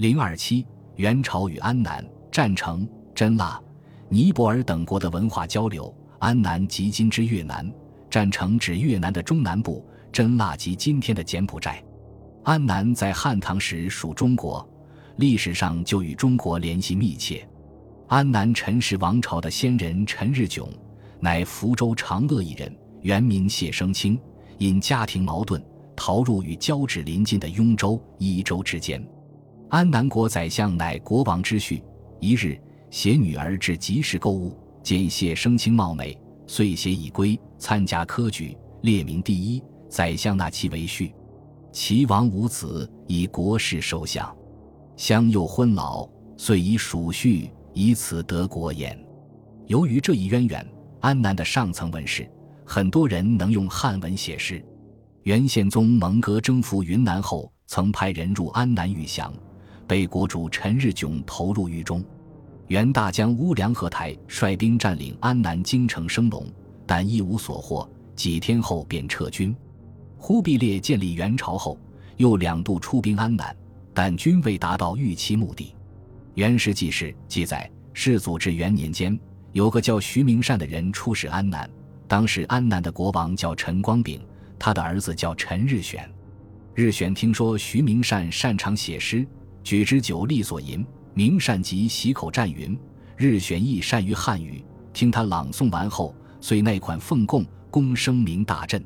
零二七，元朝与安南占城、真腊、尼泊尔等国的文化交流。安南即今之越南，占城指越南的中南部，真腊即今天的柬埔寨。安南在汉唐时属中国，历史上就与中国联系密切。安南陈氏王朝的先人陈日炯，乃福州长乐一人，原名谢生清，因家庭矛盾，逃入与交趾邻近的雍州、益州之间。安南国宰相乃国王之婿。一日，携女儿至集市购物，见谢生清貌美，遂携已归，参加科举，列名第一。宰相纳其为婿。齐王无子，以国事受相。相又昏老，遂以属婿。以此得国言。由于这一渊源，安南的上层文士很多人能用汉文写诗。元宪宗蒙哥征服云南后，曾派人入安南御降，被国主陈日炯投入狱中。元大将乌良和台率兵占领安南京城升龙，但一无所获，几天后便撤军。忽必烈建立元朝后，又两度出兵安南，但均未达到预期目的。《元史纪事》记载，世祖至元年间，有个叫徐明善的人出使安南。当时安南的国王叫陈光炳，他的儿子叫陈日选。日选听说徐明善擅长写诗，举之酒力所吟，明善即喜口赞云。日选亦善于汉语，听他朗诵完后，遂那款奉贡，公声名大振。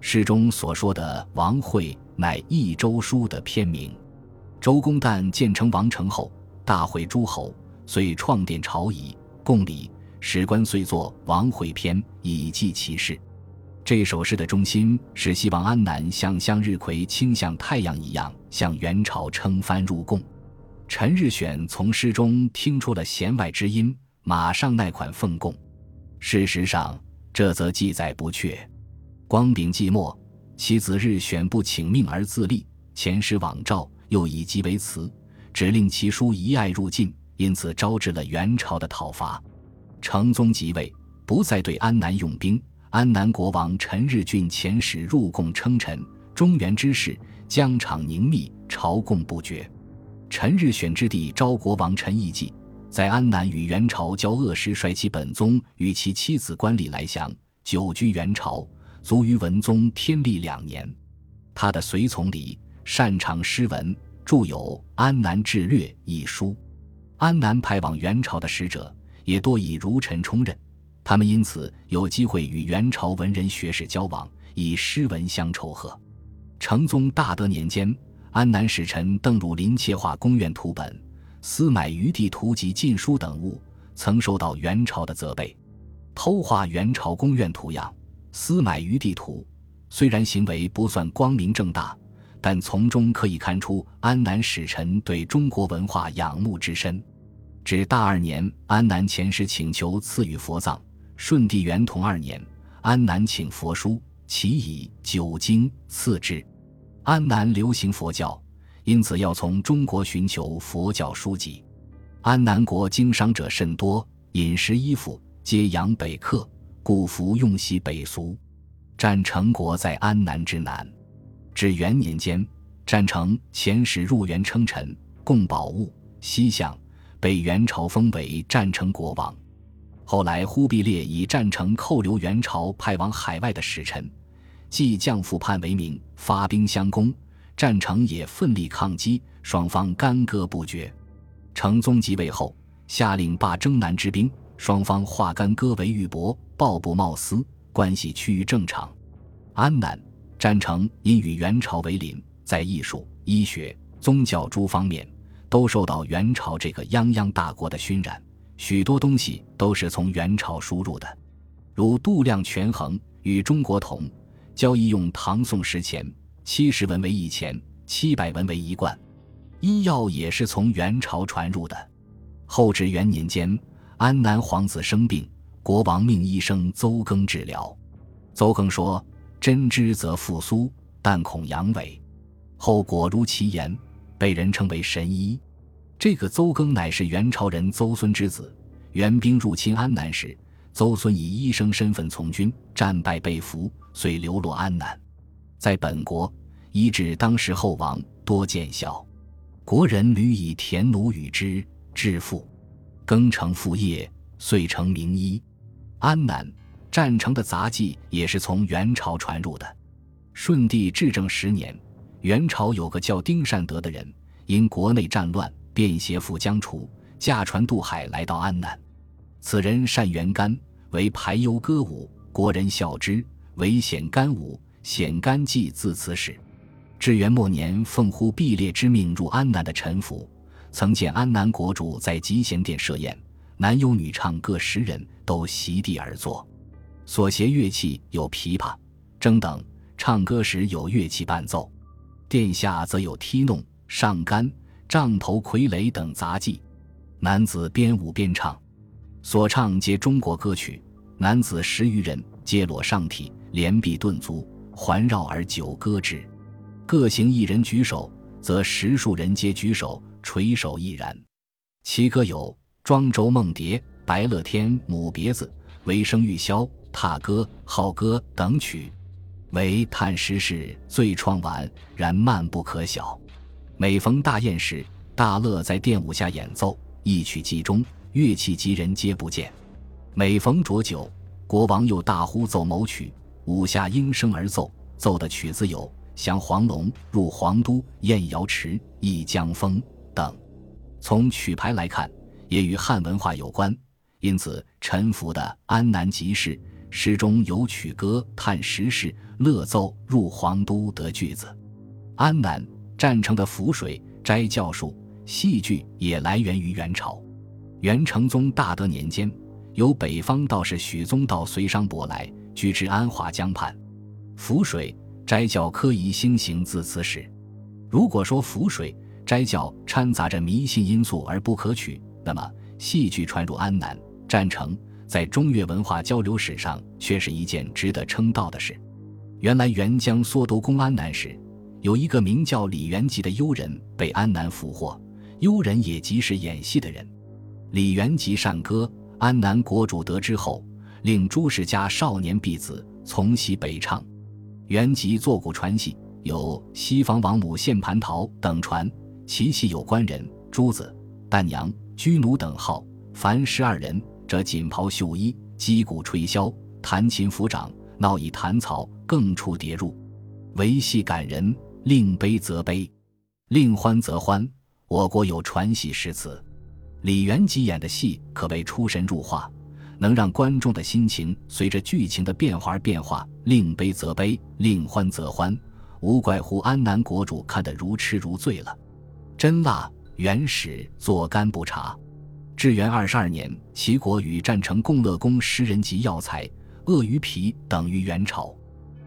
诗中所说的王会，乃《益州书》的篇名。周公旦建成王城后。大会诸侯，遂创殿朝仪，供礼。史官遂作《王会篇》，以记其事。这首诗的中心是希望安南像向日葵倾向太阳一样，向元朝称藩入贡。陈日选从诗中听出了弦外之音，马上那款奉贡。事实上，这则记载不确。光炳寂寞，其子日选不请命而自立，前诗往诏，又以疾为辞。只令其叔遗爱入晋，因此招致了元朝的讨伐。成宗即位，不再对安南用兵。安南国王陈日俊遣使入贡称臣，中原之事疆场凝密，朝贡不绝。陈日选之弟昭国王陈义济，在安南与元朝交恶时，率其本宗与其妻子官吏来降，久居元朝，卒于文宗天历两年。他的随从里擅长诗文。著有《安南志略》一书，安南派往元朝的使者也多以儒臣充任，他们因此有机会与元朝文人学士交往，以诗文相酬贺。成宗大德年间，安南使臣邓汝霖窃画宫苑图本、私买余地图及禁书等物，曾受到元朝的责备。偷画元朝宫苑图样、私买余地图，虽然行为不算光明正大。但从中可以看出安南使臣对中国文化仰慕之深。至大二年，安南遣使请求赐予佛藏。顺帝元同二年，安南请佛书，其以九经赐之。安南流行佛教，因此要从中国寻求佛教书籍。安南国经商者甚多，饮食衣服皆洋北客，故服用习北俗。占城国在安南之南。至元年间，占成遣使入元称臣，贡宝物、西向，被元朝封为占成国王。后来忽必烈以战成扣留元朝派往海外的使臣，即降附叛为名，发兵相攻，战成也奋力抗击，双方干戈不绝。成宗即位后，下令罢征南之兵，双方化干戈为玉帛，抱布茂丝，关系趋于正常。安南。占城因与元朝为邻，在艺术、医学、宗教诸方面都受到元朝这个泱泱大国的熏染，许多东西都是从元朝输入的，如度量权衡与中国同，交易用唐宋时钱，七十文为一钱，七百文为一贯，医药也是从元朝传入的。后至元年间，安南皇子生病，国王命医生邹庚治疗，邹庚说。真知则复苏，但恐阳痿。后果如其言，被人称为神医。这个邹庚乃是元朝人邹孙之子。元兵入侵安南时，邹孙以医生身份从军，战败被俘，遂流落安南。在本国医治当时后王多见效。国人屡以田奴与之，致富，庚成父业，遂成名医。安南战成的杂技也是从元朝传入的。顺帝至正十年，元朝有个叫丁善德的人，因国内战乱，便携赴疆除，驾船渡海来到安南。此人善元干，为排忧歌舞，国人笑之，为显干舞。显干祭自此始。至元末年，奉忽必烈之命入安南的陈福，曾见安南国主在集贤殿设宴。男有女唱各十人，都席地而坐，所携乐器有琵琶、筝等。唱歌时有乐器伴奏，殿下则有踢弄、上杆、杖头、傀儡等杂技。男子边舞边唱，所唱皆中国歌曲。男子十余人，皆裸上体，连臂顿足，环绕而久歌之。各行一人举手，则十数人皆举手垂手亦然。其歌有。庄周梦蝶、白乐天、母别子、为声玉箫、踏歌、号歌等曲，为叹时事最创晚，然漫不可晓。每逢大宴时，大乐在殿舞下演奏，一曲即终，乐器及人皆不见。每逢浊酒，国王又大呼奏某曲，舞下应声而奏，奏的曲子有《降黄龙》《入皇都》《宴瑶池》《忆江风》等。从曲牌来看。也与汉文化有关，因此陈福的《安南集市》诗中有曲歌叹时事、乐奏入皇都得句子。安南战城的浮水斋教术戏剧也来源于元朝。元成宗大德年间，由北方道士许宗道随商舶来，居至安华江畔。浮水斋教科仪兴行自此始。如果说浮水斋教掺杂着迷信因素而不可取，那么，戏剧传入安南战城，在中越文化交流史上却是一件值得称道的事。原来元江缩都攻安南时，有一个名叫李元吉的幽人被安南俘获，幽人也即是演戏的人。李元吉善歌，安南国主得知后，令朱氏家少年婢子从西北唱。元吉作古传戏，有西方王母献蟠桃等传，其戏有官人、朱子、旦娘。居奴等号，凡十二人，则锦袍绣衣，击鼓吹箫，弹琴抚掌，闹以弹草，更出叠入，为戏感人，令悲则悲，令欢则欢。我国有传戏诗词，李元吉演的戏可谓出神入化，能让观众的心情随着剧情的变化而变化，令悲则悲，令欢则欢，无怪乎安南国主看得如痴如醉了，真辣。元始作干不茶，至元二十二年，齐国与战成共乐宫诗人及药材、鳄鱼皮等于元朝。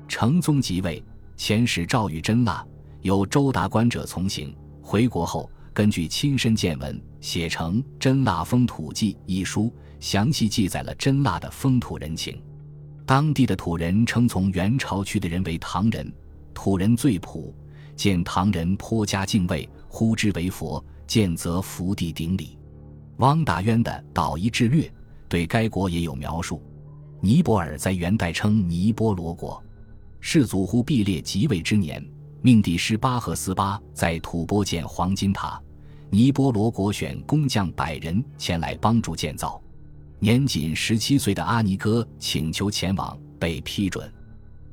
成宗即位，遣使诏谕真腊，有周达官者从行。回国后，根据亲身见闻，写成《真腊风土记》一书，详细记载了真腊的风土人情。当地的土人称从元朝去的人为唐人，土人最朴，见唐人颇加敬畏，呼之为佛。见则伏地顶礼。汪达渊的《岛夷志略》对该国也有描述。尼泊尔在元代称尼波罗国。世祖忽必烈即位之年，命帝师巴赫斯巴在吐蕃建黄金塔。尼波罗国选工匠百人前来帮助建造。年仅十七岁的阿尼哥请求前往，被批准。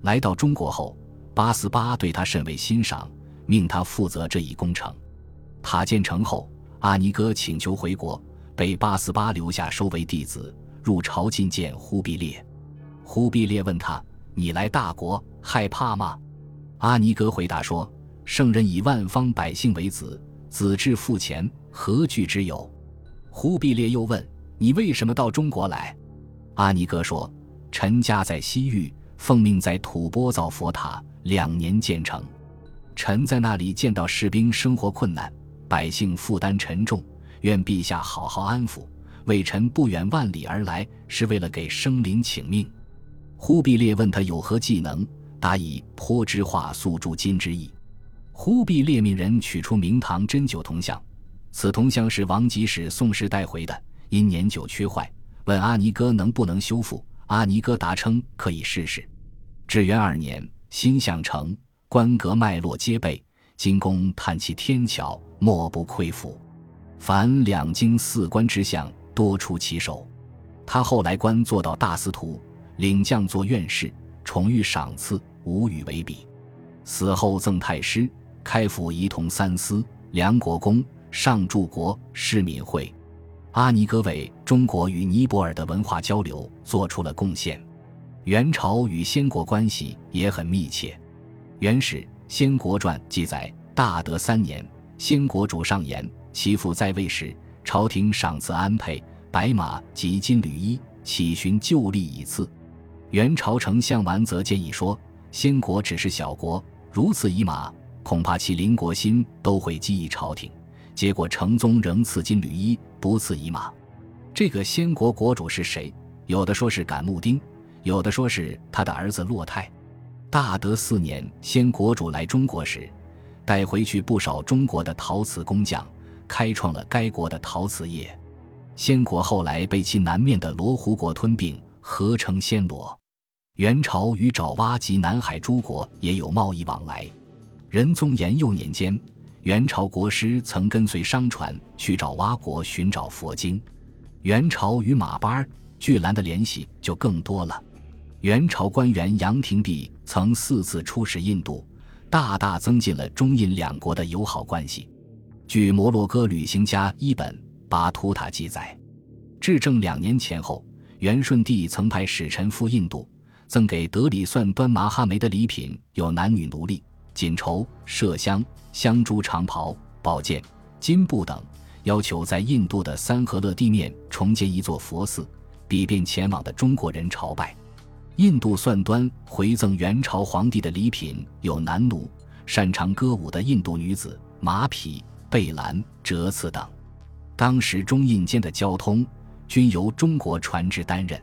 来到中国后，八思巴对他甚为欣赏，命他负责这一工程。塔建成后，阿尼哥请求回国，被八思巴留下收为弟子，入朝觐见忽必烈。忽必烈问他：“你来大国，害怕吗？”阿尼哥回答说：“圣人以万方百姓为子，子至父前，何惧之有？”忽必烈又问：“你为什么到中国来？”阿尼哥说：“臣家在西域，奉命在吐蕃造佛塔，两年建成。臣在那里见到士兵生活困难。”百姓负担沉重，愿陛下好好安抚。为臣不远万里而来，是为了给生灵请命。忽必烈问他有何技能，答以颇之画素铸金之意。忽必烈命人取出明堂针灸铜像，此铜像是王吉使宋时带回的，因年久缺坏，问阿尼哥能不能修复。阿尼哥答称可以试试。至元二年，新相成，官阁脉络皆备。金公叹其天巧，莫不愧服。凡两京四关之相，多出其手。他后来官做到大司徒，领将作院士，宠遇赏赐，无与为比。死后赠太师，开府仪同三司、梁国公、上柱国、市民会。阿尼格为中国与尼泊尔的文化交流做出了贡献。元朝与先国关系也很密切。《元史·先国传》记载：大德三年，先国主上言，其父在位时，朝廷赏赐安佩、白马及金缕衣，起寻旧例以赐。元朝丞相完则建议说：先国只是小国，如此以马，恐怕其邻国心都会记忆朝廷。结果成宗仍赐金缕衣，不赐以马。这个先国国主是谁？有的说是感木丁，有的说是他的儿子洛泰。大德四年，先国主来中国时，带回去不少中国的陶瓷工匠，开创了该国的陶瓷业。先国后来被其南面的罗湖国吞并，合称暹罗。元朝与爪哇及南海诸国也有贸易往来。仁宗延佑年间。元朝国师曾跟随商船去找蛙国寻找佛经，元朝与马班、巨兰的联系就更多了。元朝官员杨廷弼曾四次出使印度，大大增进了中印两国的友好关系。据摩洛哥旅行家伊本·巴图塔记载，至正两年前后，元顺帝曾派使臣赴印度，赠给德里算端麻哈梅的礼品有男女奴隶。锦绸、麝香、香珠长袍、宝剑、金布等，要求在印度的三河勒地面重建一座佛寺，以便前往的中国人朝拜。印度算端回赠元朝皇帝的礼品有男奴、擅长歌舞的印度女子、马匹、贝兰、折刺等。当时中印间的交通均由中国船只担任。